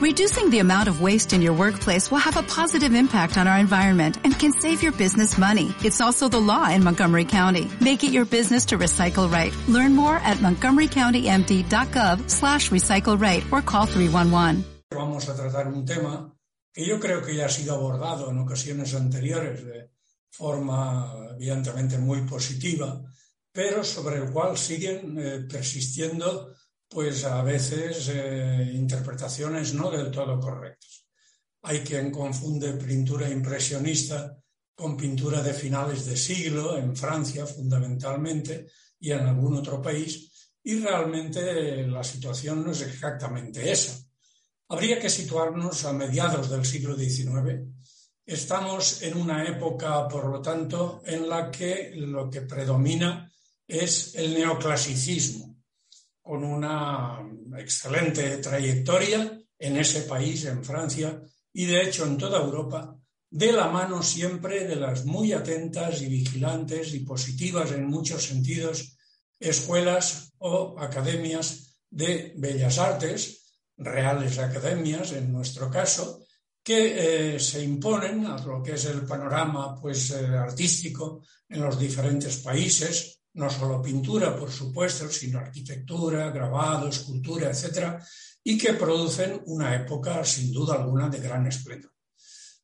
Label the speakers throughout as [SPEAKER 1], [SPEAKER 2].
[SPEAKER 1] Reducing the amount of waste in your workplace will have a positive impact on our environment and can save your business money. It's also the law in Montgomery County. Make it your business to recycle right. Learn more at montgomerycountymd.gov slash recycle right or call 311.
[SPEAKER 2] Vamos a tratar un tema que yo creo que ya ha sido abordado en ocasiones anteriores de forma evidentemente muy positiva, pero sobre el cual siguen eh, persistiendo pues a veces eh, interpretaciones no del todo correctas. Hay quien confunde pintura impresionista con pintura de finales de siglo, en Francia fundamentalmente y en algún otro país, y realmente la situación no es exactamente esa. Habría que situarnos a mediados del siglo XIX. Estamos en una época, por lo tanto, en la que lo que predomina es el neoclasicismo con una excelente trayectoria en ese país, en Francia, y de hecho en toda Europa, de la mano siempre de las muy atentas y vigilantes y positivas en muchos sentidos escuelas o academias de bellas artes, reales academias en nuestro caso, que eh, se imponen a lo que es el panorama pues, eh, artístico en los diferentes países, no solo pintura, por supuesto, sino arquitectura, grabado, escultura, etc., y que producen una época, sin duda alguna, de gran esplendor.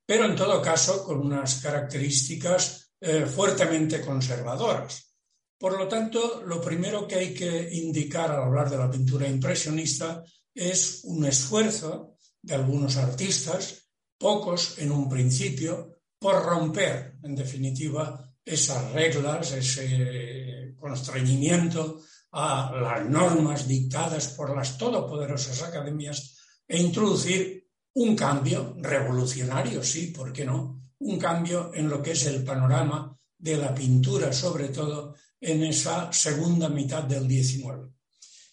[SPEAKER 2] Pero en todo caso, con unas características eh, fuertemente conservadoras. Por lo tanto, lo primero que hay que indicar al hablar de la pintura impresionista es un esfuerzo de algunos artistas, pocos en un principio, por romper, en definitiva, esas reglas, ese constreñimiento a las normas dictadas por las todopoderosas academias e introducir un cambio revolucionario, sí, ¿por qué no? Un cambio en lo que es el panorama de la pintura, sobre todo en esa segunda mitad del XIX.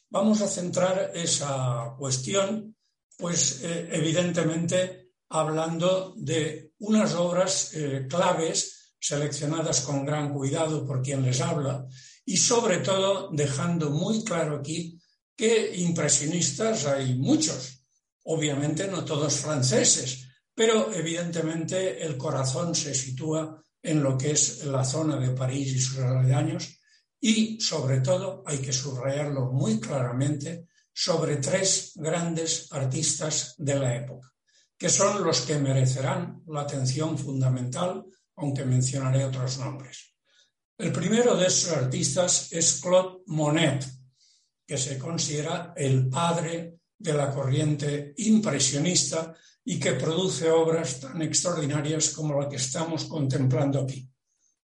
[SPEAKER 2] Vamos a centrar esa cuestión, pues eh, evidentemente hablando de unas obras eh, claves seleccionadas con gran cuidado por quien les habla y sobre todo dejando muy claro aquí que impresionistas hay muchos, obviamente no todos franceses, pero evidentemente el corazón se sitúa en lo que es la zona de París y sus aledaños y sobre todo hay que subrayarlo muy claramente sobre tres grandes artistas de la época, que son los que merecerán la atención fundamental aunque mencionaré otros nombres. El primero de esos artistas es Claude Monet, que se considera el padre de la corriente impresionista y que produce obras tan extraordinarias como la que estamos contemplando aquí.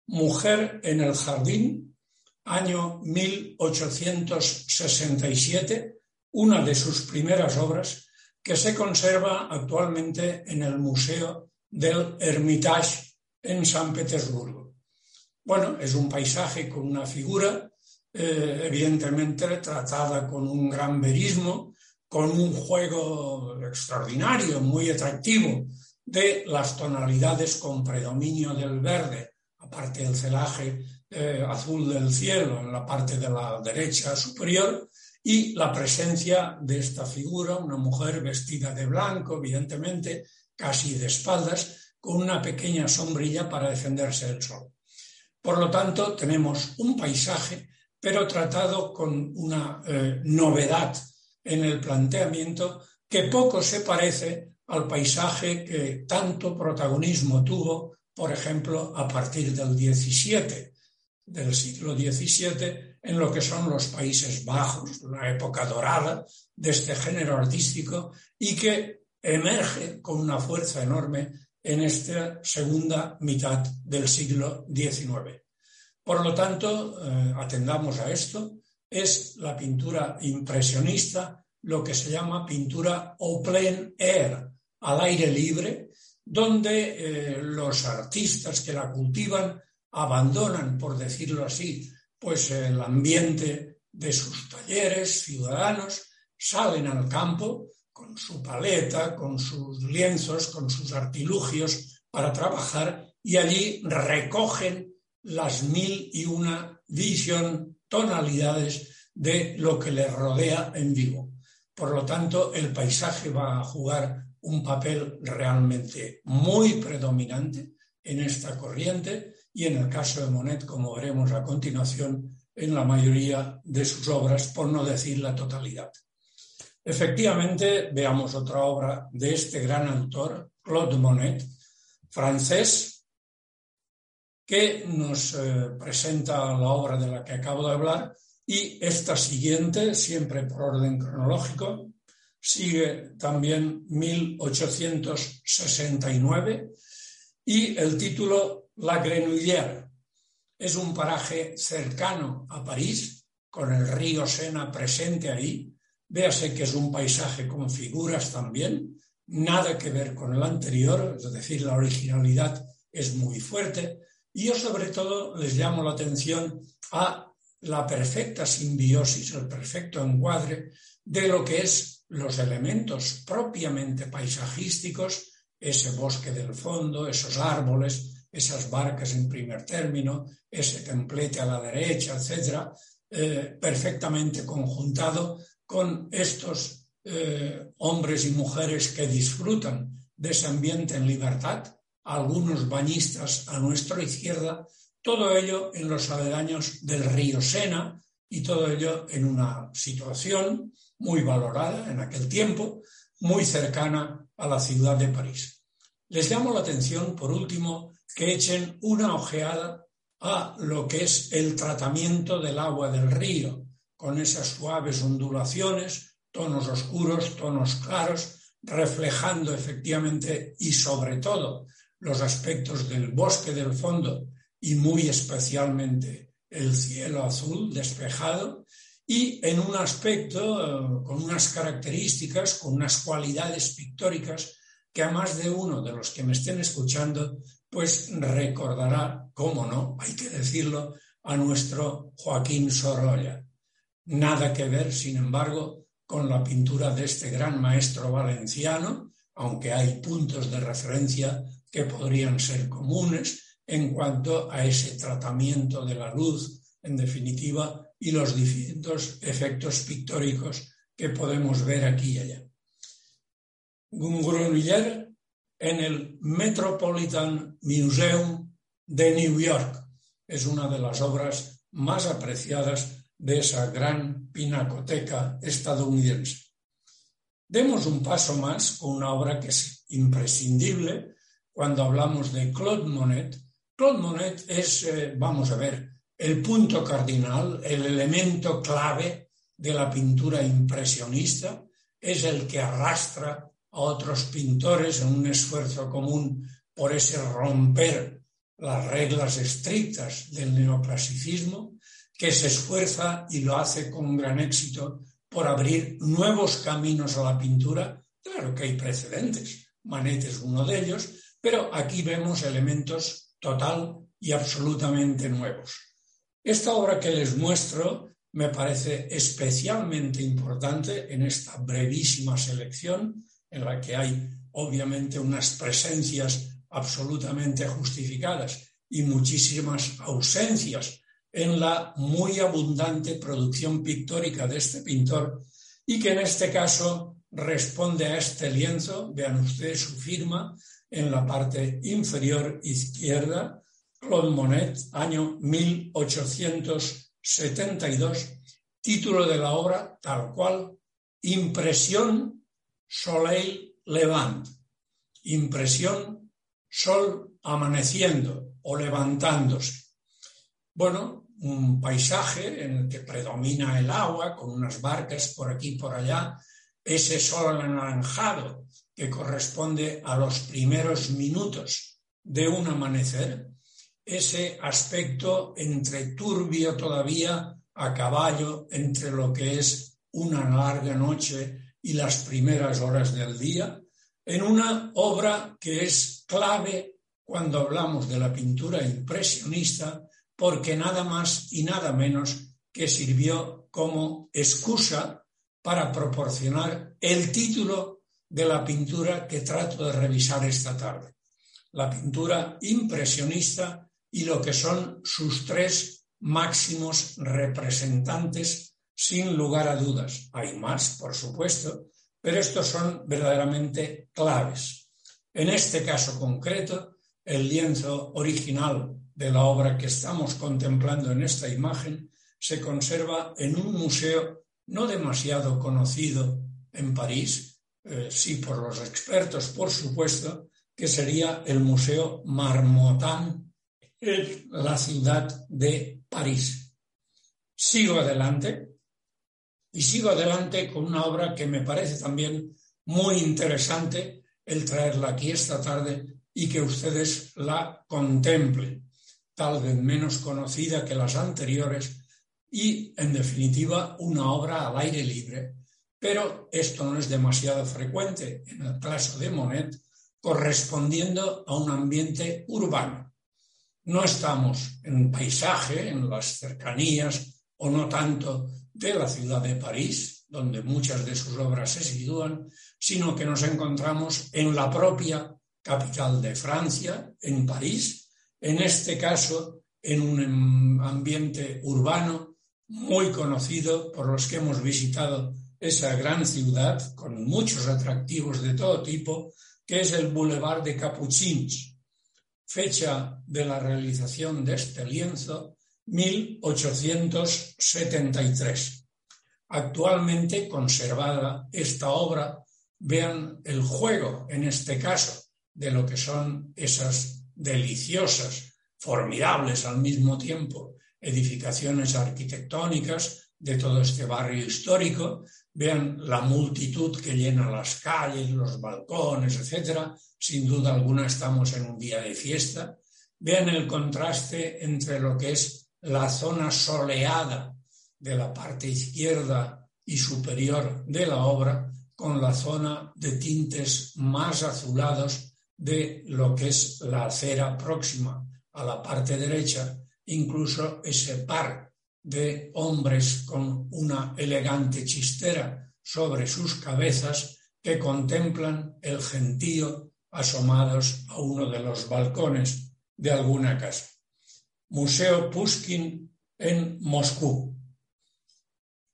[SPEAKER 2] Mujer en el Jardín, año 1867, una de sus primeras obras que se conserva actualmente en el Museo del Hermitage en San Petersburgo. Bueno, es un paisaje con una figura, eh, evidentemente tratada con un gran verismo, con un juego extraordinario, muy atractivo, de las tonalidades con predominio del verde, aparte del celaje eh, azul del cielo en la parte de la derecha superior, y la presencia de esta figura, una mujer vestida de blanco, evidentemente, casi de espaldas, con una pequeña sombrilla para defenderse del sol. Por lo tanto, tenemos un paisaje, pero tratado con una eh, novedad en el planteamiento que poco se parece al paisaje que tanto protagonismo tuvo, por ejemplo, a partir del 17, del siglo XVII, en lo que son los Países Bajos, una época dorada de este género artístico y que emerge con una fuerza enorme en esta segunda mitad del siglo XIX. Por lo tanto, eh, atendamos a esto, es la pintura impresionista, lo que se llama pintura au plein air, al aire libre, donde eh, los artistas que la cultivan abandonan, por decirlo así, pues el ambiente de sus talleres ciudadanos, salen al campo con su paleta, con sus lienzos, con sus artilugios para trabajar y allí recogen las mil y una vision, tonalidades de lo que les rodea en vivo. Por lo tanto, el paisaje va a jugar un papel realmente muy predominante en esta corriente y en el caso de Monet, como veremos a continuación, en la mayoría de sus obras, por no decir la totalidad. Efectivamente, veamos otra obra de este gran autor, Claude Monet, francés, que nos eh, presenta la obra de la que acabo de hablar y esta siguiente, siempre por orden cronológico, sigue también 1869 y el título La Grenouillère. Es un paraje cercano a París, con el río Sena presente ahí. Véase que es un paisaje con figuras también, nada que ver con el anterior, es decir, la originalidad es muy fuerte. Y yo sobre todo les llamo la atención a la perfecta simbiosis, el perfecto encuadre de lo que es los elementos propiamente paisajísticos, ese bosque del fondo, esos árboles, esas barcas en primer término, ese templete a la derecha, etcétera, eh, perfectamente conjuntado con estos eh, hombres y mujeres que disfrutan de ese ambiente en libertad, algunos bañistas a nuestra izquierda, todo ello en los aledaños del río Sena y todo ello en una situación muy valorada en aquel tiempo, muy cercana a la ciudad de París. Les llamo la atención, por último, que echen una ojeada a lo que es el tratamiento del agua del río, con esas suaves ondulaciones, tonos oscuros, tonos claros, reflejando efectivamente y sobre todo los aspectos del bosque del fondo y muy especialmente el cielo azul despejado y en un aspecto eh, con unas características, con unas cualidades pictóricas que a más de uno de los que me estén escuchando pues recordará, cómo no, hay que decirlo, a nuestro Joaquín Sorolla. Nada que ver, sin embargo, con la pintura de este gran maestro valenciano, aunque hay puntos de referencia que podrían ser comunes, en cuanto a ese tratamiento de la luz, en definitiva, y los distintos efectos pictóricos que podemos ver aquí y allá. Grunwiller en el Metropolitan Museum de New York es una de las obras más apreciadas de esa gran pinacoteca estadounidense. Demos un paso más con una obra que es imprescindible cuando hablamos de Claude Monet. Claude Monet es, eh, vamos a ver, el punto cardinal, el elemento clave de la pintura impresionista, es el que arrastra a otros pintores en un esfuerzo común por ese romper las reglas estrictas del neoclasicismo, que se esfuerza y lo hace con gran éxito por abrir nuevos caminos a la pintura. Claro que hay precedentes, Manet es uno de ellos, pero aquí vemos elementos total y absolutamente nuevos. Esta obra que les muestro me parece especialmente importante en esta brevísima selección, en la que hay obviamente unas presencias absolutamente justificadas y muchísimas ausencias en la muy abundante producción pictórica de este pintor y que en este caso responde a este lienzo, vean ustedes su firma, en la parte inferior izquierda, Claude Monet, año 1872, título de la obra tal cual, Impresión Soleil Levant, impresión sol amaneciendo o levantándose. Bueno, un paisaje en el que predomina el agua, con unas barcas por aquí y por allá, ese sol anaranjado que corresponde a los primeros minutos de un amanecer, ese aspecto entre turbio todavía a caballo entre lo que es una larga noche y las primeras horas del día, en una obra que es clave cuando hablamos de la pintura impresionista, porque nada más y nada menos que sirvió como excusa para proporcionar el título de la pintura que trato de revisar esta tarde. La pintura impresionista y lo que son sus tres máximos representantes sin lugar a dudas. Hay más, por supuesto, pero estos son verdaderamente claves. En este caso concreto, el lienzo original de la obra que estamos contemplando en esta imagen se conserva en un museo no demasiado conocido en París, eh, sí por los expertos, por supuesto, que sería el Museo Marmottan en la ciudad de París. Sigo adelante y sigo adelante con una obra que me parece también muy interesante el traerla aquí esta tarde y que ustedes la contemplen, tal vez menos conocida que las anteriores y, en definitiva, una obra al aire libre. Pero esto no es demasiado frecuente en el caso de Monet, correspondiendo a un ambiente urbano. No estamos en paisaje, en las cercanías o no tanto de la ciudad de París, donde muchas de sus obras se sitúan, sino que nos encontramos en la propia capital de Francia, en París, en este caso en un ambiente urbano muy conocido por los que hemos visitado esa gran ciudad con muchos atractivos de todo tipo, que es el Boulevard de Capuchins. Fecha de la realización de este lienzo, 1873. Actualmente conservada esta obra, vean el juego en este caso de lo que son esas deliciosas, formidables al mismo tiempo, edificaciones arquitectónicas de todo este barrio histórico, vean la multitud que llena las calles, los balcones, etcétera. Sin duda alguna estamos en un día de fiesta. Vean el contraste entre lo que es la zona soleada de la parte izquierda y superior de la obra con la zona de tintes más azulados de lo que es la acera próxima a la parte derecha, incluso ese par de hombres con una elegante chistera sobre sus cabezas que contemplan el gentío asomados a uno de los balcones de alguna casa. Museo Pushkin en Moscú.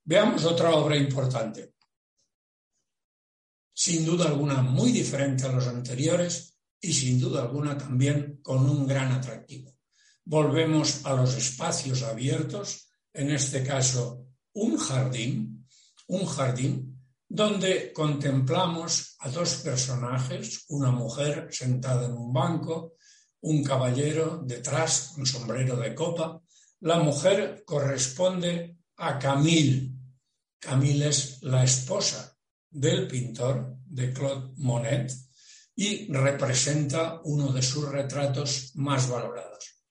[SPEAKER 2] Veamos otra obra importante. Sin duda alguna muy diferente a los anteriores, y sin duda alguna también con un gran atractivo. Volvemos a los espacios abiertos, en este caso un jardín, un jardín donde contemplamos a dos personajes, una mujer sentada en un banco, un caballero detrás con sombrero de copa. La mujer corresponde a Camille. Camille es la esposa del pintor de Claude Monet, y representa uno de sus retratos más valorados.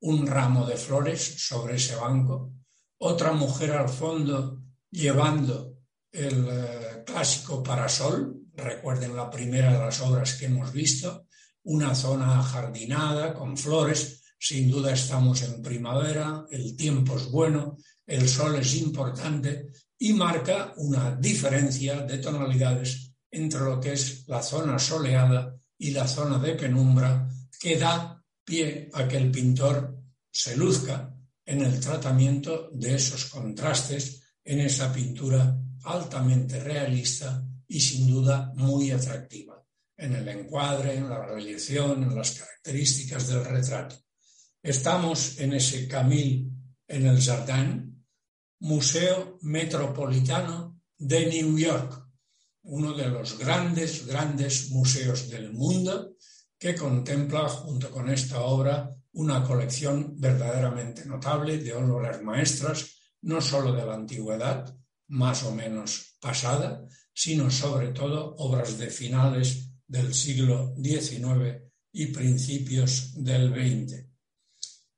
[SPEAKER 2] Un ramo de flores sobre ese banco, otra mujer al fondo llevando el eh, clásico parasol, recuerden la primera de las obras que hemos visto, una zona jardinada con flores, sin duda estamos en primavera, el tiempo es bueno, el sol es importante y marca una diferencia de tonalidades entre lo que es la zona soleada y la zona de penumbra que da pie a que el pintor se luzca en el tratamiento de esos contrastes en esa pintura altamente realista y sin duda muy atractiva, en el encuadre, en la realización, en las características del retrato. Estamos en ese Camille en el Jardin, Museo Metropolitano de New York, uno de los grandes, grandes museos del mundo que contempla junto con esta obra una colección verdaderamente notable de obras maestras, no solo de la antigüedad, más o menos pasada, sino sobre todo obras de finales del siglo XIX y principios del XX.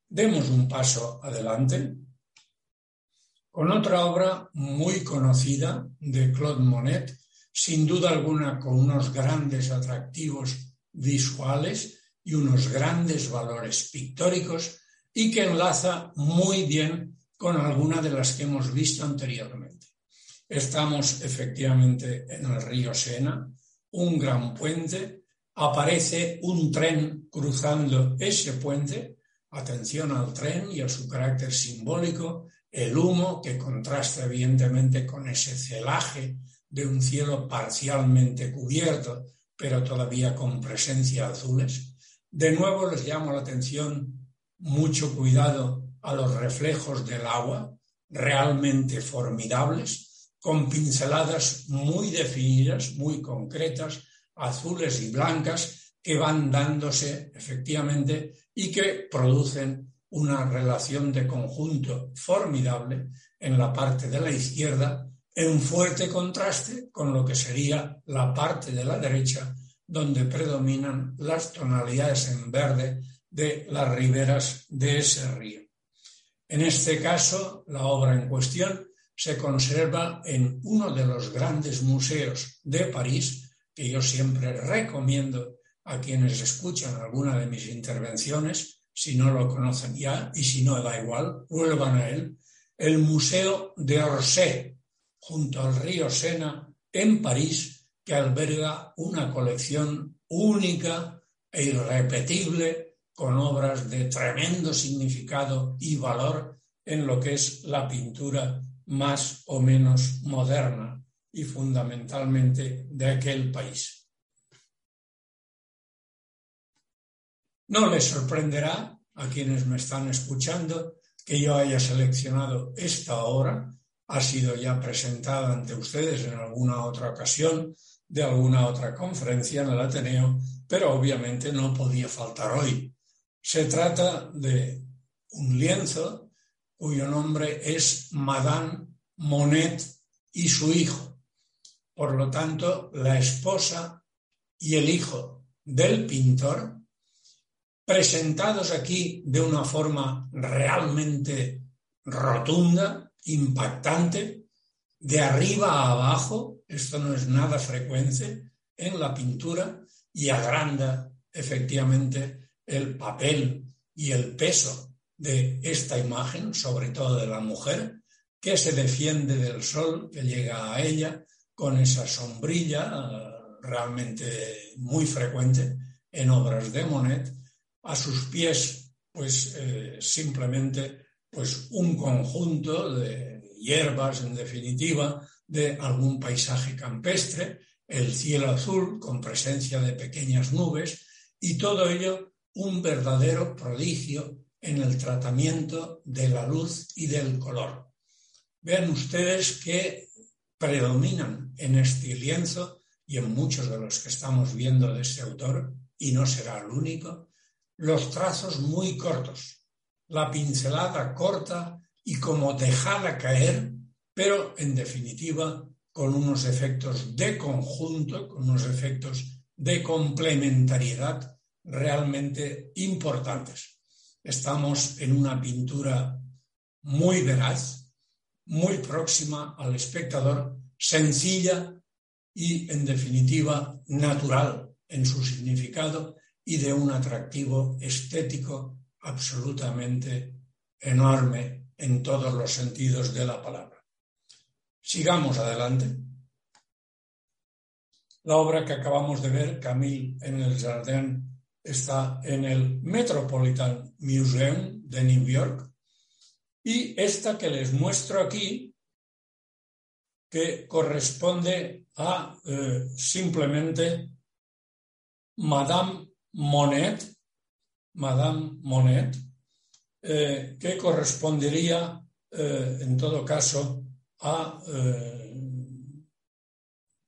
[SPEAKER 2] Demos un paso adelante con otra obra muy conocida de Claude Monet, sin duda alguna con unos grandes atractivos visuales y unos grandes valores pictóricos y que enlaza muy bien con alguna de las que hemos visto anteriormente. Estamos efectivamente en el río Sena, un gran puente, aparece un tren cruzando ese puente, atención al tren y a su carácter simbólico, el humo que contrasta evidentemente con ese celaje de un cielo parcialmente cubierto, pero todavía con presencia azules. De nuevo les llamo la atención mucho cuidado a los reflejos del agua, realmente formidables, con pinceladas muy definidas, muy concretas, azules y blancas, que van dándose efectivamente y que producen una relación de conjunto formidable en la parte de la izquierda, en fuerte contraste con lo que sería la parte de la derecha, donde predominan las tonalidades en verde de las riberas de ese río. En este caso, la obra en cuestión se conserva en uno de los grandes museos de París, que yo siempre recomiendo a quienes escuchan alguna de mis intervenciones, si no lo conocen ya y si no da igual, vuelvan a él, el Museo de Orsay, junto al río Sena, en París, que alberga una colección única e irrepetible con obras de tremendo significado y valor en lo que es la pintura más o menos moderna y fundamentalmente de aquel país. No les sorprenderá a quienes me están escuchando que yo haya seleccionado esta obra, ha sido ya presentada ante ustedes en alguna otra ocasión de alguna otra conferencia en el Ateneo, pero obviamente no podía faltar hoy. Se trata de un lienzo cuyo nombre es Madame Monet y su hijo. Por lo tanto, la esposa y el hijo del pintor, presentados aquí de una forma realmente rotunda, impactante, de arriba a abajo, esto no es nada frecuente en la pintura y agranda efectivamente el papel y el peso de esta imagen, sobre todo de la mujer, que se defiende del sol que llega a ella con esa sombrilla realmente muy frecuente en obras de Monet, a sus pies pues eh, simplemente pues un conjunto de hierbas en definitiva de algún paisaje campestre, el cielo azul con presencia de pequeñas nubes y todo ello un verdadero prodigio en el tratamiento de la luz y del color. Vean ustedes que predominan en este lienzo y en muchos de los que estamos viendo de este autor, y no será el único, los trazos muy cortos, la pincelada corta y como dejada caer, pero en definitiva con unos efectos de conjunto, con unos efectos de complementariedad realmente importantes. Estamos en una pintura muy veraz, muy próxima al espectador, sencilla y, en definitiva, natural en su significado y de un atractivo estético absolutamente enorme en todos los sentidos de la palabra. Sigamos adelante. La obra que acabamos de ver, Camille en el Jardin está en el Metropolitan Museum de New York y esta que les muestro aquí, que corresponde a eh, simplemente Madame Monet, Madame Monet, eh, que correspondería eh, en todo caso a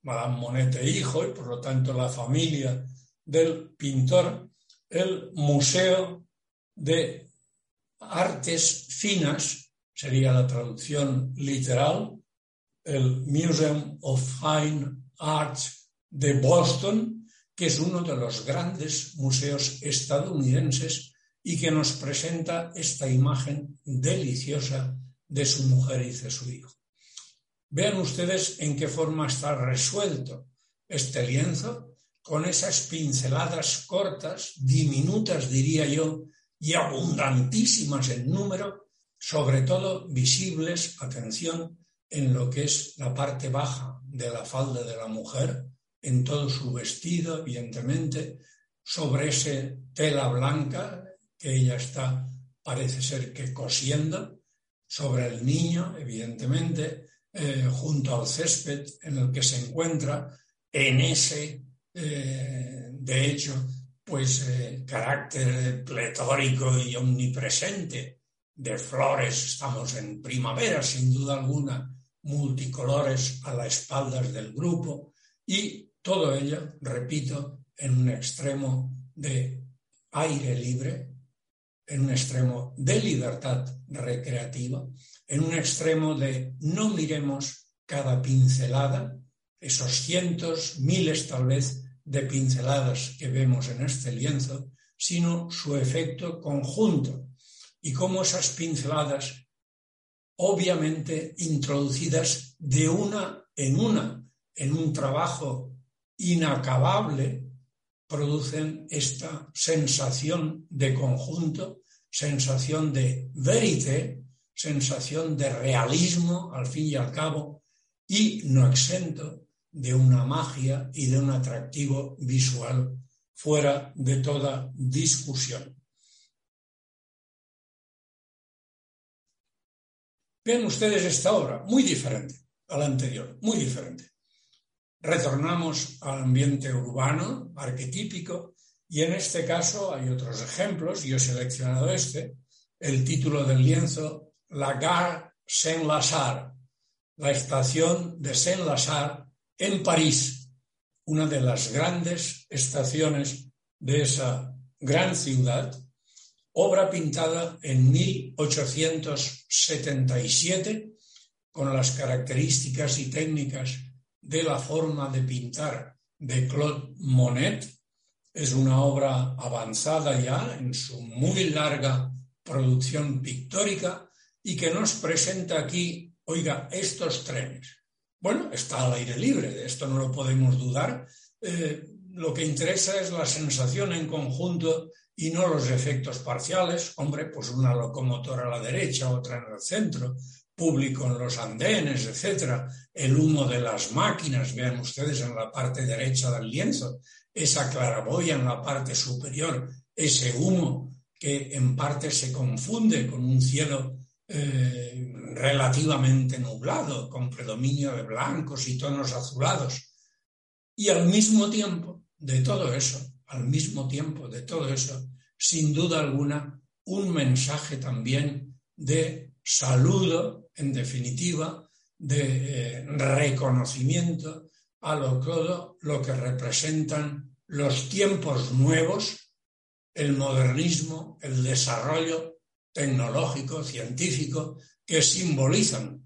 [SPEAKER 2] Madame Monet e hijo y por lo tanto la familia del pintor el Museo de Artes Finas, sería la traducción literal, el Museum of Fine Arts de Boston, que es uno de los grandes museos estadounidenses y que nos presenta esta imagen deliciosa de su mujer y de su hijo. Vean ustedes en qué forma está resuelto este lienzo con esas pinceladas cortas, diminutas diría yo, y abundantísimas en número, sobre todo visibles, atención, en lo que es la parte baja de la falda de la mujer, en todo su vestido, evidentemente, sobre ese tela blanca que ella está, parece ser que cosiendo, sobre el niño, evidentemente, eh, junto al césped en el que se encuentra, en ese, eh, de hecho, pues eh, carácter pletórico y omnipresente de flores, estamos en primavera, sin duda alguna, multicolores a las espaldas del grupo y todo ello, repito, en un extremo de aire libre, en un extremo de libertad recreativa, en un extremo de no miremos cada pincelada, esos cientos, miles tal vez de pinceladas que vemos en este lienzo, sino su efecto conjunto y cómo esas pinceladas, obviamente introducidas de una en una, en un trabajo inacabable, producen esta sensación de conjunto, sensación de verité, sensación de realismo, al fin y al cabo, y no exento de una magia y de un atractivo visual fuera de toda discusión. Ven ustedes esta obra, muy diferente a la anterior, muy diferente. Retornamos al ambiente urbano, arquetípico, y en este caso hay otros ejemplos, yo he seleccionado este, el título del lienzo, La Gare Saint-Lazare, la estación de Saint-Lazare en París, una de las grandes estaciones de esa gran ciudad, obra pintada en 1877 con las características y técnicas de la forma de pintar de Claude Monet. Es una obra avanzada ya en su muy larga producción pictórica y que nos presenta aquí, oiga, estos trenes. Bueno, está al aire libre, de esto no lo podemos dudar. Eh, lo que interesa es la sensación en conjunto y no los efectos parciales. Hombre, pues una locomotora a la derecha, otra en el centro, público en los andenes, etcétera, el humo de las máquinas, vean ustedes en la parte derecha del lienzo, esa claraboya en la parte superior, ese humo que en parte se confunde con un cielo eh, relativamente nublado, con predominio de blancos y tonos azulados. Y al mismo tiempo de todo eso, al mismo tiempo de todo eso, sin duda alguna, un mensaje también de saludo, en definitiva, de eh, reconocimiento a lo, todo lo que representan los tiempos nuevos, el modernismo, el desarrollo tecnológico, científico, que simbolizan,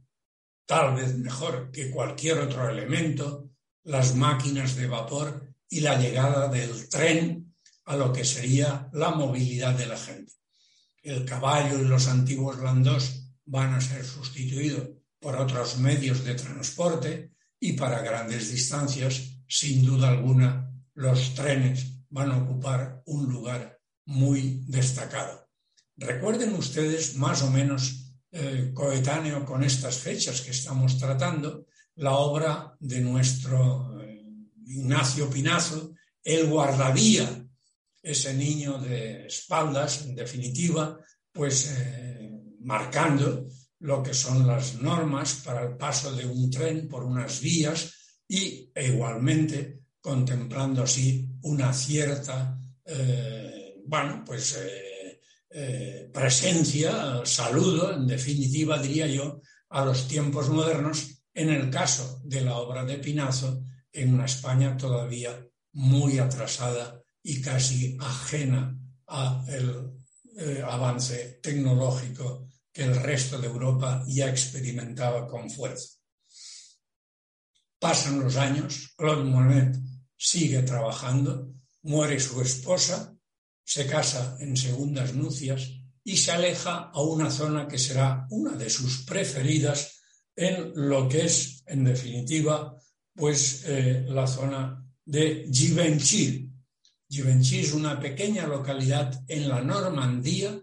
[SPEAKER 2] tal vez mejor que cualquier otro elemento, las máquinas de vapor y la llegada del tren a lo que sería la movilidad de la gente. El caballo y los antiguos landós van a ser sustituidos por otros medios de transporte y para grandes distancias, sin duda alguna, los trenes van a ocupar un lugar muy destacado. Recuerden ustedes, más o menos eh, coetáneo con estas fechas que estamos tratando, la obra de nuestro eh, Ignacio Pinazo, El guardavía, ese niño de espaldas, en definitiva, pues eh, marcando lo que son las normas para el paso de un tren por unas vías y e igualmente contemplando así una cierta, eh, bueno, pues eh, eh, presencia, saludo, en definitiva diría yo, a los tiempos modernos, en el caso de la obra de Pinazo, en una España todavía muy atrasada y casi ajena al avance tecnológico que el resto de Europa ya experimentaba con fuerza. Pasan los años, Claude Monet sigue trabajando, muere su esposa, se casa en segundas nupcias y se aleja a una zona que será una de sus preferidas en lo que es, en definitiva, pues eh, la zona de Givenchy. Givenchy es una pequeña localidad en la Normandía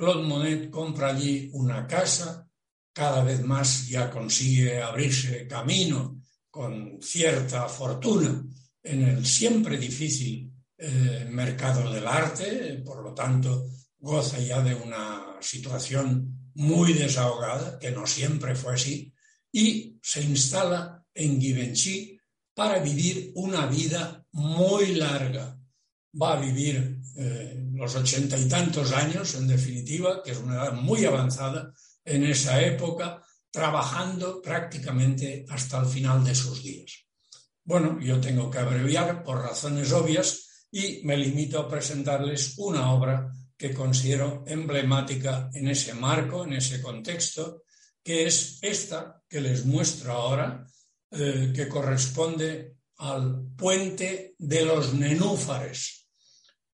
[SPEAKER 2] Claude Monet compra allí una casa, cada vez más ya consigue abrirse camino con cierta fortuna en el siempre difícil eh, mercado del arte, por lo tanto goza ya de una situación muy desahogada, que no siempre fue así, y se instala en Givenchy para vivir una vida muy larga. Va a vivir eh, los ochenta y tantos años, en definitiva, que es una edad muy avanzada en esa época, trabajando prácticamente hasta el final de sus días. Bueno, yo tengo que abreviar por razones obvias y me limito a presentarles una obra que considero emblemática en ese marco, en ese contexto, que es esta que les muestro ahora, eh, que corresponde al puente de los nenúfares.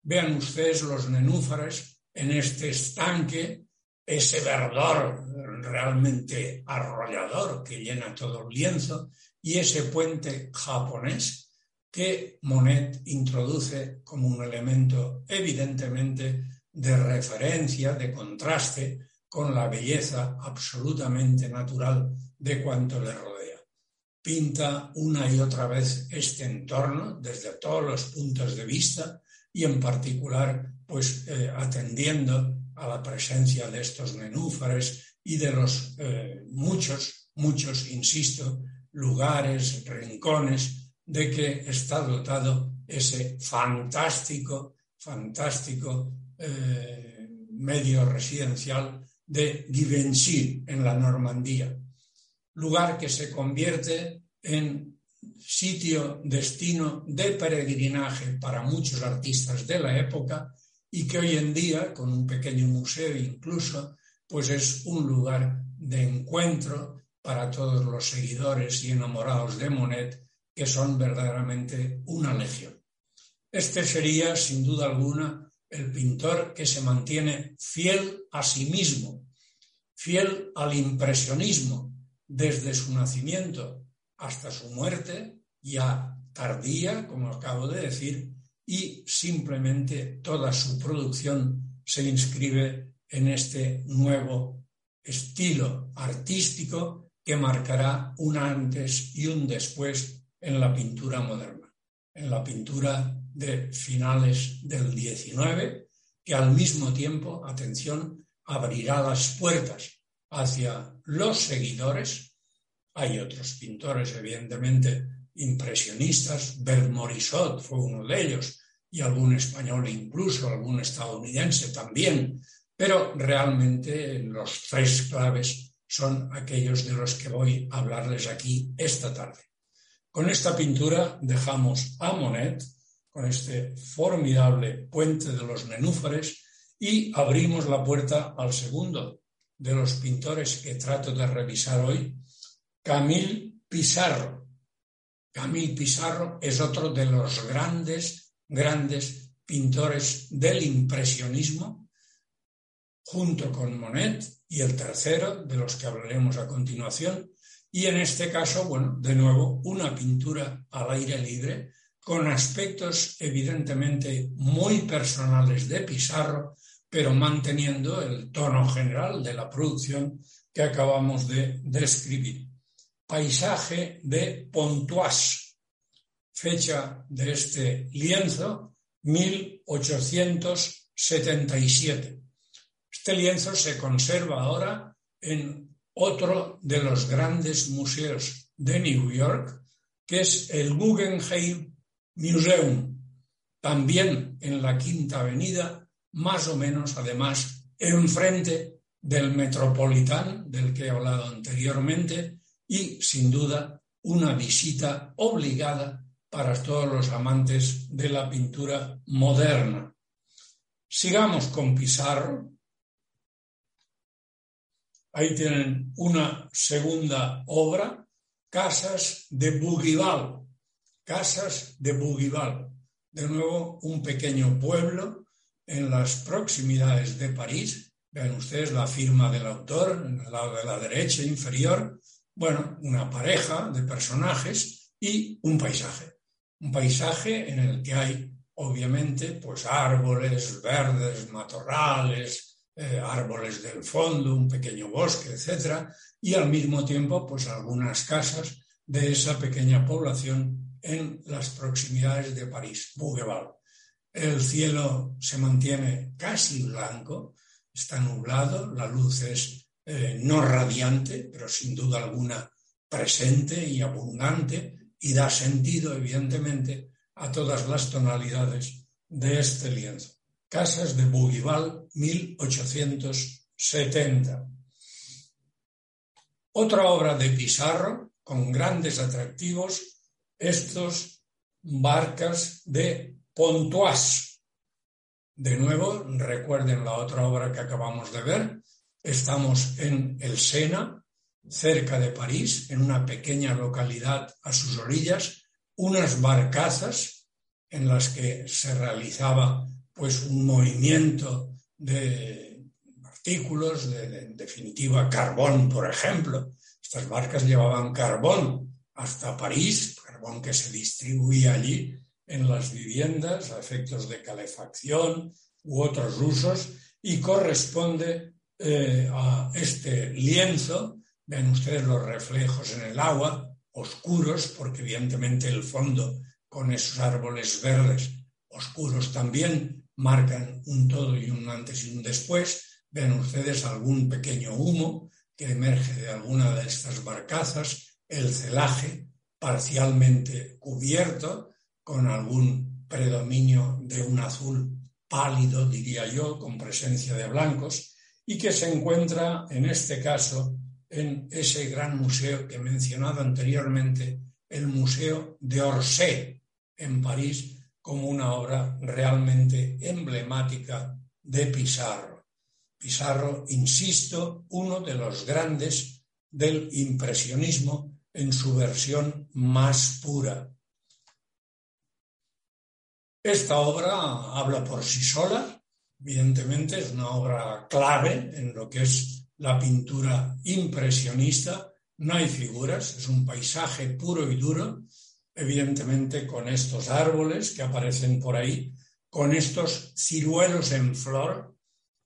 [SPEAKER 2] Vean ustedes los nenúfares en este estanque, ese verdor realmente arrollador que llena todo el lienzo y ese puente japonés que Monet introduce como un elemento evidentemente de referencia, de contraste con la belleza absolutamente natural de cuanto le rodea. Pinta una y otra vez este entorno desde todos los puntos de vista y en particular pues eh, atendiendo a la presencia de estos nenúfares y de los eh, muchos, muchos, insisto, lugares, rincones de que está dotado ese fantástico, fantástico eh, medio residencial de Givenchy en la Normandía, lugar que se convierte en sitio, destino de peregrinaje para muchos artistas de la época y que hoy en día, con un pequeño museo incluso, pues es un lugar de encuentro para todos los seguidores y enamorados de Monet, que son verdaderamente una legión. Este sería, sin duda alguna, el pintor que se mantiene fiel a sí mismo, fiel al impresionismo desde su nacimiento hasta su muerte, ya tardía, como acabo de decir, y simplemente toda su producción se inscribe en este nuevo estilo artístico que marcará un antes y un después en la pintura moderna, en la pintura de finales del 19, que al mismo tiempo, atención, abrirá las puertas hacia los seguidores. Hay otros pintores, evidentemente, impresionistas. Bert Morisot fue uno de ellos, y algún español incluso, algún estadounidense también. Pero realmente los tres claves son aquellos de los que voy a hablarles aquí esta tarde. Con esta pintura dejamos a Monet, con este formidable puente de los nenúfares y abrimos la puerta al segundo de los pintores que trato de revisar hoy, Camille Pissarro. Camille Pissarro es otro de los grandes, grandes pintores del impresionismo, junto con Monet y el tercero, de los que hablaremos a continuación, y en este caso, bueno, de nuevo, una pintura al aire libre, con aspectos evidentemente muy personales de Pizarro, pero manteniendo el tono general de la producción que acabamos de describir. Paisaje de Pontoise, fecha de este lienzo 1877. Este lienzo se conserva ahora en otro de los grandes museos de New York, que es el Guggenheim Museum, también en la Quinta Avenida, más o menos además enfrente del Metropolitan, del que he hablado anteriormente, y sin duda una visita obligada para todos los amantes de la pintura moderna. Sigamos con Pizarro. Ahí tienen una segunda obra, Casas de Bougival, Casas de Bougival, de nuevo un pequeño pueblo en las proximidades de París. Vean ustedes la firma del autor en el lado de la derecha inferior. Bueno, una pareja de personajes y un paisaje. Un paisaje en el que hay, obviamente, pues árboles verdes, matorrales, eh, árboles del fondo, un pequeño bosque, etcétera, y al mismo tiempo, pues algunas casas de esa pequeña población en las proximidades de París, Bougival. El cielo se mantiene casi blanco, está nublado, la luz es eh, no radiante, pero sin duda alguna presente y abundante y da sentido, evidentemente, a todas las tonalidades de este lienzo. Casas de Bougival, 1870. Otra obra de Pizarro, con grandes atractivos, estos barcas de Pontoise. De nuevo, recuerden la otra obra que acabamos de ver. Estamos en el Sena, cerca de París, en una pequeña localidad a sus orillas, unas barcazas en las que se realizaba pues un movimiento de artículos, de, en definitiva carbón, por ejemplo. Estas barcas llevaban carbón hasta París, carbón que se distribuía allí en las viviendas a efectos de calefacción u otros usos y corresponde eh, a este lienzo, ven ustedes los reflejos en el agua, oscuros, porque evidentemente el fondo con esos árboles verdes oscuros también marcan un todo y un antes y un después. Ven ustedes algún pequeño humo que emerge de alguna de estas barcazas, el celaje parcialmente cubierto con algún predominio de un azul pálido, diría yo, con presencia de blancos, y que se encuentra en este caso en ese gran museo que he mencionado anteriormente, el Museo de Orsay, en París, como una obra realmente emblemática de Pizarro. Pizarro, insisto, uno de los grandes del impresionismo en su versión más pura. Esta obra habla por sí sola, evidentemente es una obra clave en lo que es la pintura impresionista, no hay figuras, es un paisaje puro y duro, evidentemente con estos árboles que aparecen por ahí, con estos ciruelos en flor,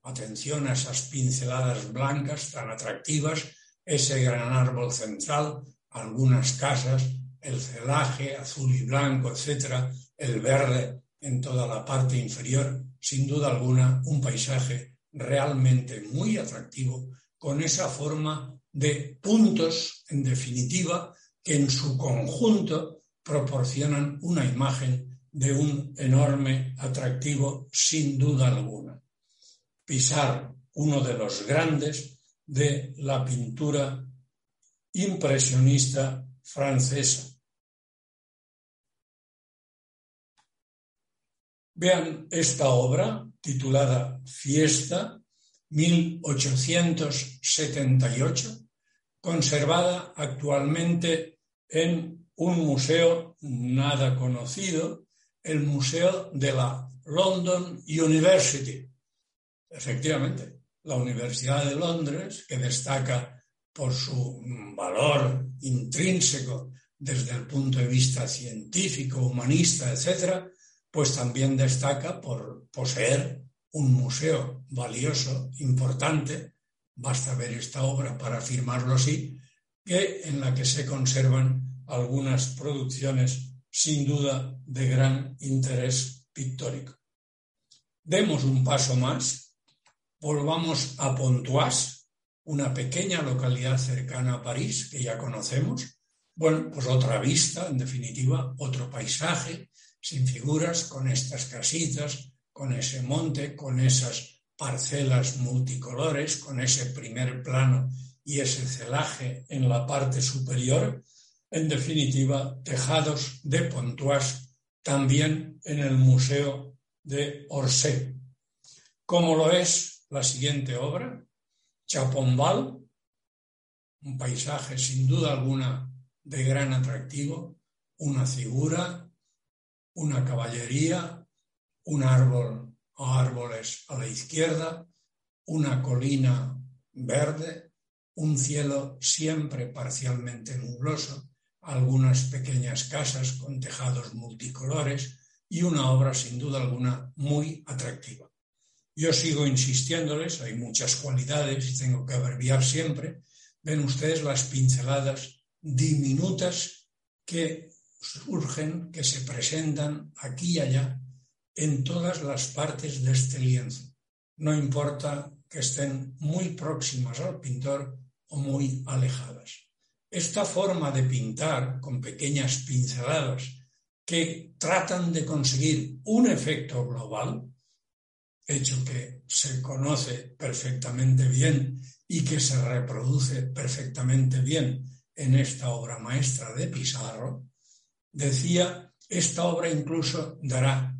[SPEAKER 2] atención a esas pinceladas blancas tan atractivas, ese gran árbol central, algunas casas, el celaje azul y blanco, etcétera, el verde en toda la parte inferior, sin duda alguna un paisaje realmente muy atractivo con esa forma de puntos, en definitiva, que en su conjunto proporcionan una imagen de un enorme atractivo sin duda alguna. Pisar uno de los grandes de la pintura impresionista francesa. Vean esta obra titulada Fiesta, 1878, conservada actualmente en un museo nada conocido, el Museo de la London University. Efectivamente, la Universidad de Londres, que destaca por su valor intrínseco desde el punto de vista científico, humanista, etc., pues también destaca por poseer un museo valioso, importante, basta ver esta obra para afirmarlo así, que en la que se conservan algunas producciones sin duda de gran interés pictórico. Demos un paso más, volvamos a Pontoise, una pequeña localidad cercana a París que ya conocemos. Bueno, pues otra vista, en definitiva, otro paisaje, sin figuras, con estas casitas, con ese monte, con esas parcelas multicolores, con ese primer plano y ese celaje en la parte superior, en definitiva, tejados de Pontoise, también en el Museo de Orsay. Como lo es la siguiente obra, Chapombal, un paisaje sin duda alguna de gran atractivo, una figura, una caballería, un árbol o árboles a la izquierda, una colina verde, un cielo siempre parcialmente nubloso, algunas pequeñas casas con tejados multicolores y una obra sin duda alguna muy atractiva. Yo sigo insistiéndoles, hay muchas cualidades y tengo que abreviar siempre. Ven ustedes las pinceladas diminutas que surgen, que se presentan aquí y allá en todas las partes de este lienzo. No importa que estén muy próximas al pintor o muy alejadas. Esta forma de pintar con pequeñas pinceladas que tratan de conseguir un efecto global, hecho que se conoce perfectamente bien y que se reproduce perfectamente bien en esta obra maestra de Pizarro, decía, esta obra incluso dará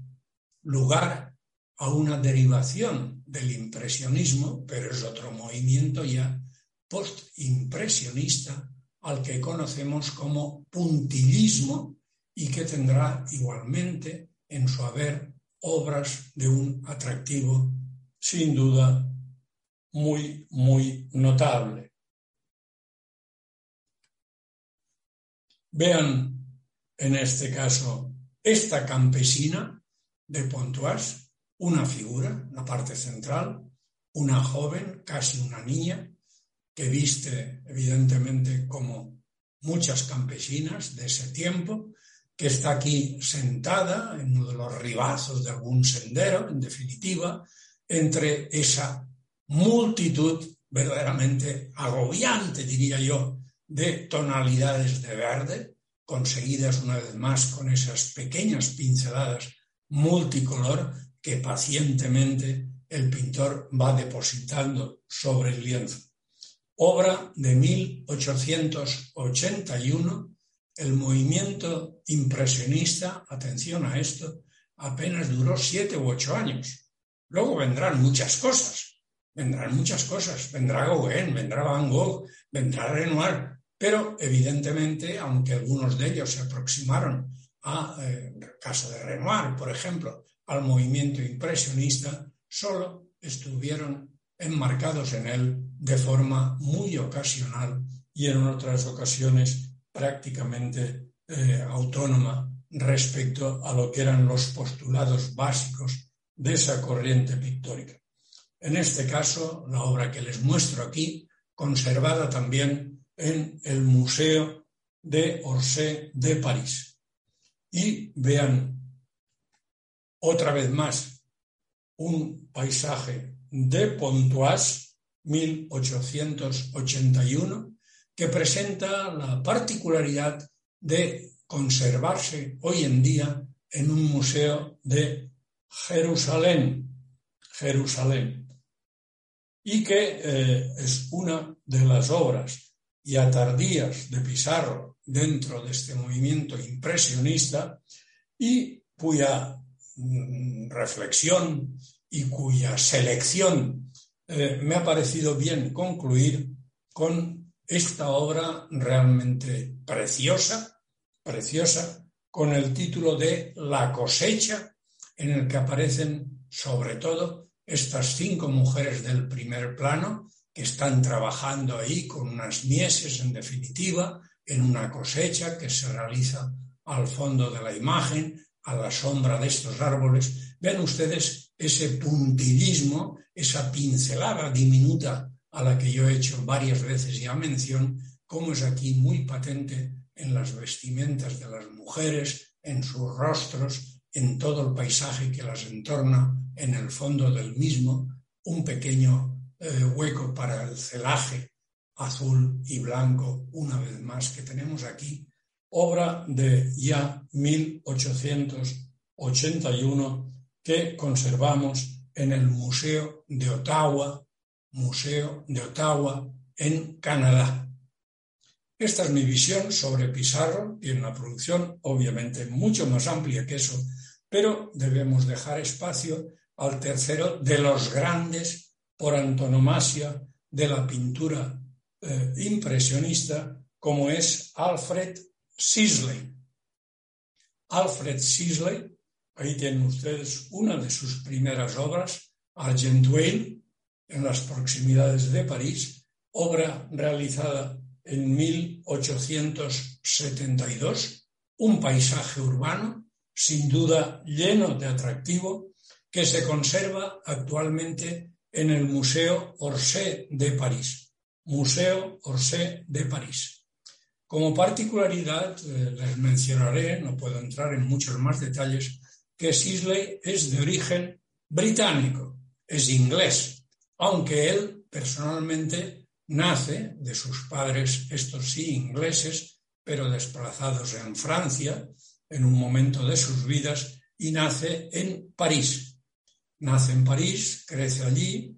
[SPEAKER 2] lugar a una derivación del impresionismo, pero es otro movimiento ya postimpresionista al que conocemos como puntillismo y que tendrá igualmente en su haber obras de un atractivo sin duda muy, muy notable. Vean en este caso esta campesina de Pontoise, una figura, la parte central, una joven, casi una niña, que viste evidentemente como muchas campesinas de ese tiempo, que está aquí sentada en uno de los ribazos de algún sendero, en definitiva, entre esa multitud verdaderamente agobiante, diría yo, de tonalidades de verde, conseguidas una vez más con esas pequeñas pinceladas multicolor que pacientemente el pintor va depositando sobre el lienzo obra de 1881, el movimiento impresionista, atención a esto, apenas duró siete u ocho años. Luego vendrán muchas cosas, vendrán muchas cosas, vendrá Gauguin, vendrá Van Gogh, vendrá Renoir, pero evidentemente, aunque algunos de ellos se aproximaron a, eh, el caso de Renoir, por ejemplo, al movimiento impresionista, solo estuvieron enmarcados en él de forma muy ocasional y en otras ocasiones prácticamente eh, autónoma respecto a lo que eran los postulados básicos de esa corriente pictórica. En este caso, la obra que les muestro aquí, conservada también en el Museo de Orsay de París. Y vean otra vez más un paisaje de Pontoise, 1881, que presenta la particularidad de conservarse hoy en día en un museo de Jerusalén, Jerusalén, y que eh, es una de las obras ya tardías de Pizarro dentro de este movimiento impresionista y cuya mm, reflexión y cuya selección eh, me ha parecido bien concluir con esta obra realmente preciosa, preciosa, con el título de La cosecha, en el que aparecen sobre todo estas cinco mujeres del primer plano que están trabajando ahí con unas mieses en definitiva, en una cosecha que se realiza al fondo de la imagen, a la sombra de estos árboles. Vean ustedes ese puntillismo, esa pincelada diminuta a la que yo he hecho varias veces ya mención, como es aquí muy patente en las vestimentas de las mujeres, en sus rostros, en todo el paisaje que las entorna, en el fondo del mismo, un pequeño eh, hueco para el celaje azul y blanco, una vez más, que tenemos aquí, obra de ya 1881 que conservamos en el Museo de Ottawa, Museo de Ottawa, en Canadá. Esta es mi visión sobre Pizarro, tiene una producción obviamente mucho más amplia que eso, pero debemos dejar espacio al tercero de los grandes por antonomasia de la pintura eh, impresionista, como es Alfred Sisley. Alfred Sisley Ahí tienen ustedes una de sus primeras obras, Argenteuil, en las proximidades de París, obra realizada en 1872, un paisaje urbano, sin duda lleno de atractivo, que se conserva actualmente en el Museo Orsay de París. Museo Orsay de París. Como particularidad, eh, les mencionaré, no puedo entrar en muchos más detalles, que Sisley es de origen británico, es inglés, aunque él personalmente nace de sus padres, estos sí, ingleses, pero desplazados en Francia en un momento de sus vidas, y nace en París. Nace en París, crece allí,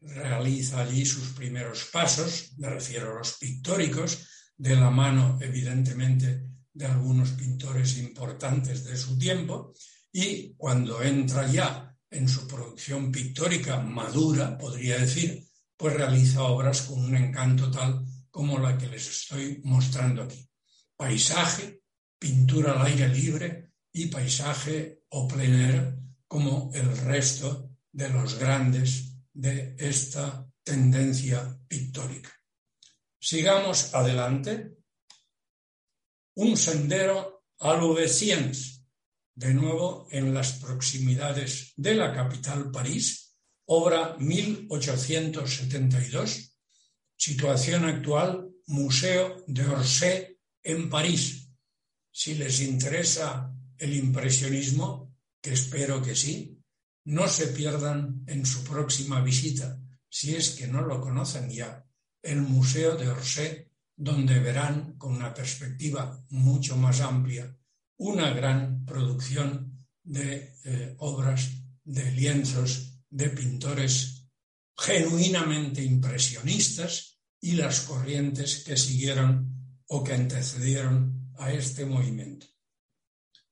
[SPEAKER 2] realiza allí sus primeros pasos, me refiero a los pictóricos, de la mano, evidentemente, de algunos pintores importantes de su tiempo, y cuando entra ya en su producción pictórica madura, podría decir, pues realiza obras con un encanto tal como la que les estoy mostrando aquí. Paisaje, pintura al aire libre y paisaje o plein como el resto de los grandes de esta tendencia pictórica. Sigamos adelante. Un sendero a de nuevo en las proximidades de la capital París, obra 1872, situación actual Museo de Orsay en París. Si les interesa el impresionismo, espero que sí, no se pierdan en su próxima visita, si es que no lo conocen ya, el Museo de Orsay, donde verán con una perspectiva mucho más amplia una gran producción de eh, obras, de lienzos, de pintores genuinamente impresionistas y las corrientes que siguieron o que antecedieron a este movimiento.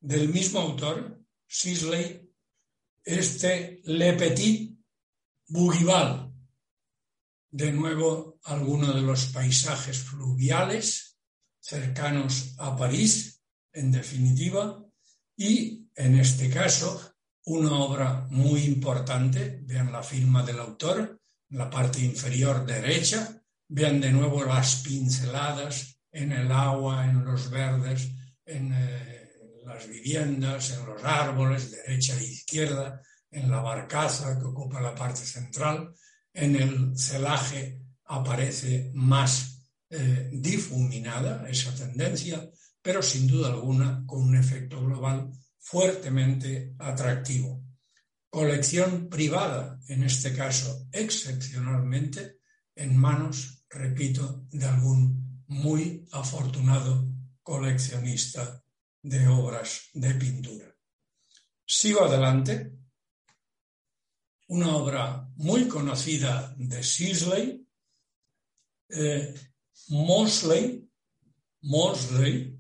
[SPEAKER 2] Del mismo autor, Sisley, este Le Petit Bougival, de nuevo algunos de los paisajes fluviales cercanos a París, en definitiva, y en este caso una obra muy importante, vean la firma del autor, la parte inferior derecha, vean de nuevo las pinceladas en el agua, en los verdes, en eh, las viviendas, en los árboles, derecha e izquierda, en la barcaza que ocupa la parte central, en el celaje aparece más eh, difuminada esa tendencia, pero sin duda alguna con un efecto global fuertemente atractivo. Colección privada, en este caso excepcionalmente, en manos, repito, de algún muy afortunado coleccionista de obras de pintura. Sigo adelante. Una obra muy conocida de Sisley, eh, Mosley, Mosley,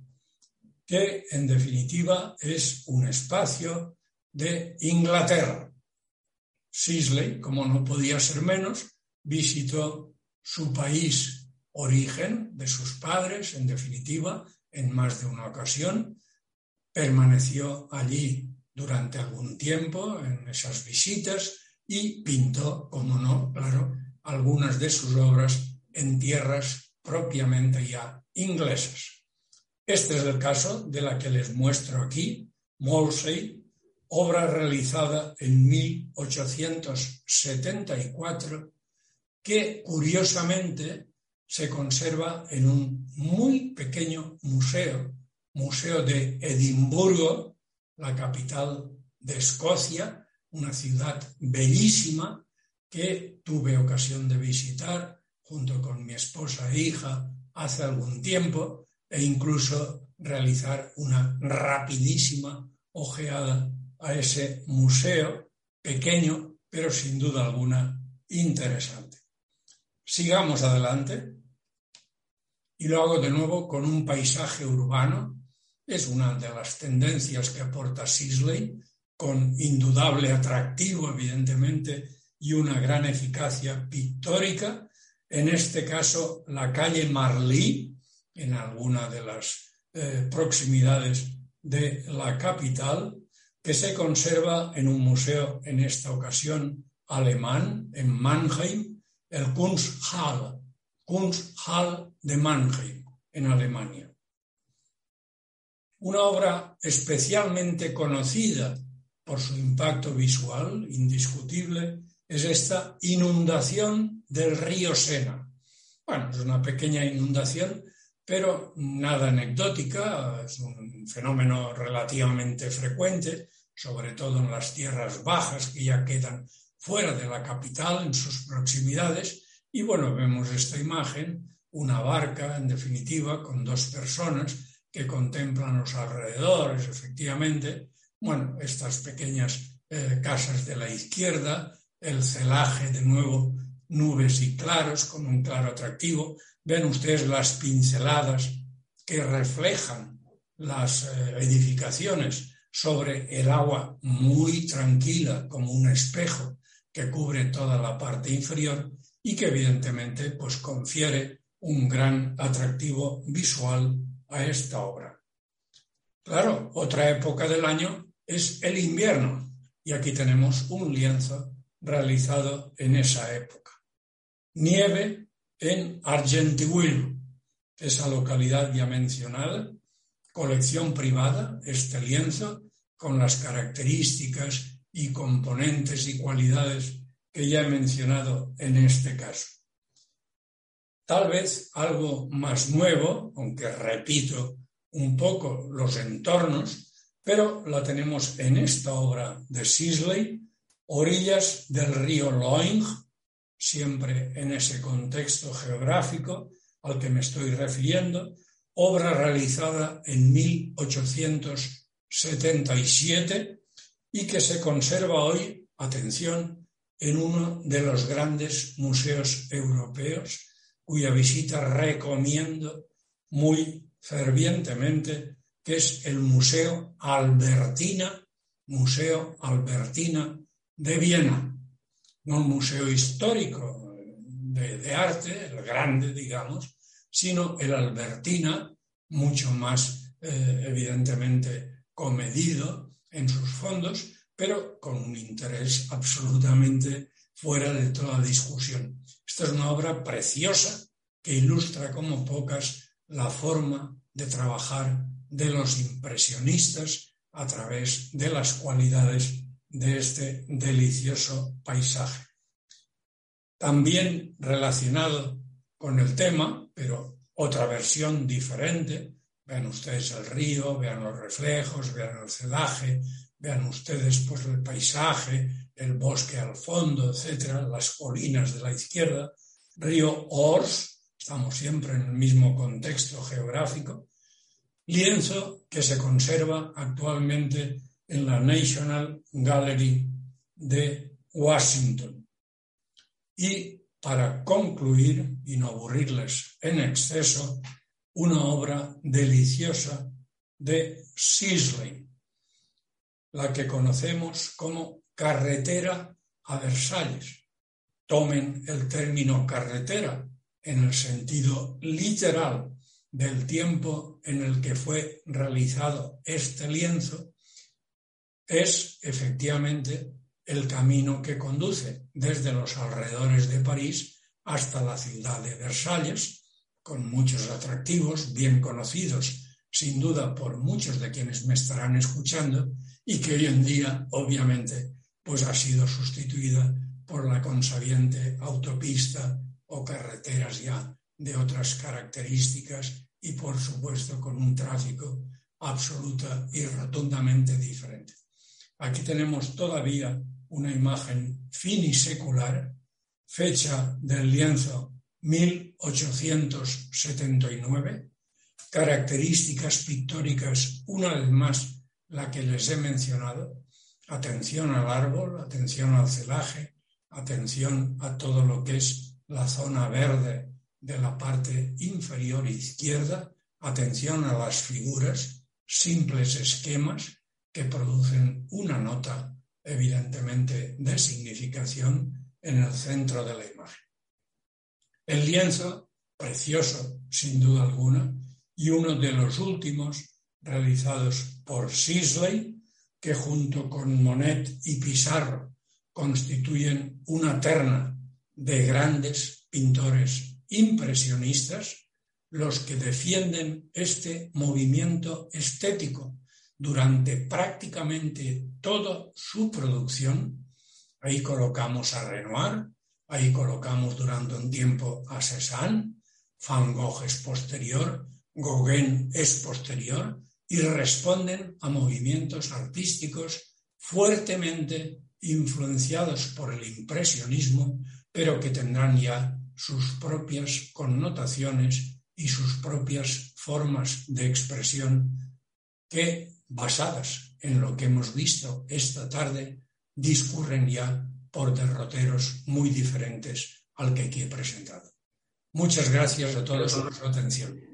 [SPEAKER 2] que en definitiva es un espacio de Inglaterra. Sisley, como no podía ser menos, visitó su país origen de sus padres, en definitiva, en más de una ocasión, permaneció allí durante algún tiempo en esas visitas y pintó, como no, claro, algunas de sus obras en tierras propiamente ya inglesas. Este es el caso de la que les muestro aquí, Molsey, obra realizada en 1874, que curiosamente se conserva en un muy pequeño museo Museo de Edimburgo, la capital de Escocia, una ciudad bellísima que tuve ocasión de visitar junto con mi esposa e hija hace algún tiempo e incluso realizar una rapidísima ojeada a ese museo pequeño, pero sin duda alguna interesante. Sigamos adelante y lo hago de nuevo con un paisaje urbano es una de las tendencias que aporta Sisley, con indudable atractivo, evidentemente, y una gran eficacia pictórica. En este caso, la calle Marly, en alguna de las eh, proximidades de la capital, que se conserva en un museo, en esta ocasión alemán, en Mannheim, el Kunsthal, Kunsthal de Mannheim, en Alemania. Una obra especialmente conocida por su impacto visual indiscutible es esta inundación del río Sena. Bueno, es una pequeña inundación, pero nada anecdótica, es un fenómeno relativamente frecuente, sobre todo en las tierras bajas que ya quedan fuera de la capital, en sus proximidades, y bueno, vemos esta imagen, una barca, en definitiva, con dos personas que contemplan los alrededores, efectivamente, bueno, estas pequeñas eh, casas de la izquierda, el celaje de nuevo, nubes y claros con un claro atractivo. Ven ustedes las pinceladas que reflejan las eh, edificaciones sobre el agua muy tranquila como un espejo que cubre toda la parte inferior y que evidentemente pues confiere un gran atractivo visual a esta obra. Claro, otra época del año es el invierno y aquí tenemos un lienzo realizado en esa época. Nieve en Argentibuil, esa localidad ya mencionada, colección privada, este lienzo, con las características y componentes y cualidades que ya he mencionado en este caso. Tal vez algo más nuevo, aunque repito un poco los entornos, pero la tenemos en esta obra de Sisley, orillas del río Loing, siempre en ese contexto geográfico al que me estoy refiriendo, obra realizada en 1877 y que se conserva hoy, atención, en uno de los grandes museos europeos, cuya visita recomiendo muy fervientemente, que es el Museo Albertina, Museo Albertina de Viena, no un museo histórico de, arte, el grande, digamos, sino el Albertina, mucho más eh, evidentemente comedido en sus fondos, pero con un interés absolutamente fuera de toda discusión. Esta es una obra preciosa que ilustra como pocas la forma de trabajar de los impresionistas a través de las cualidades de este delicioso paisaje. También relacionado con el tema, pero otra versión diferente, vean ustedes el río, vean los reflejos, vean el celaje, Vean ustedes pues el paisaje, el bosque al fondo, etcétera, las colinas de la izquierda, río Ors, estamos siempre en el mismo contexto geográfico, lienzo que se conserva actualmente en la National Gallery de Washington. Y para concluir y no aburrirles en exceso, una obra deliciosa de Sisley, la que conocemos como carretera a Versalles. Tomen el término carretera en el sentido literal del tiempo en el que fue realizado este lienzo, es efectivamente el camino que conduce desde los alrededores de París hasta la ciudad de Versalles, con muchos atractivos bien conocidos, sin duda por muchos de quienes me estarán escuchando, y que hoy en día, obviamente, pues ha sido sustituida por la consabiente autopista o carreteras ya de otras características y, por supuesto, con un tráfico absoluta y rotundamente diferente. Aquí tenemos todavía una imagen finisecular, fecha del lienzo 1879, características pictóricas una vez más la que les he mencionado, atención al árbol, atención al celaje, atención a todo lo que es la zona verde de la parte inferior izquierda, atención a las figuras, simples esquemas que producen una nota evidentemente de significación en el centro de la imagen. El lienzo, precioso sin duda alguna, y uno de los últimos realizados por Sisley, que junto con Monet y Pizarro constituyen una terna de grandes pintores impresionistas, los que defienden este movimiento estético durante prácticamente toda su producción. Ahí colocamos a Renoir, ahí colocamos durante un tiempo a Cézanne, Van Gogh es posterior, Gauguin es posterior, y responden a movimientos artísticos fuertemente influenciados por el impresionismo, pero que tendrán ya sus propias connotaciones y sus propias formas de expresión que, basadas en lo que hemos visto esta tarde, discurren ya por derroteros muy diferentes al que aquí he presentado. Muchas gracias a todos por su atención.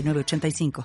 [SPEAKER 3] 85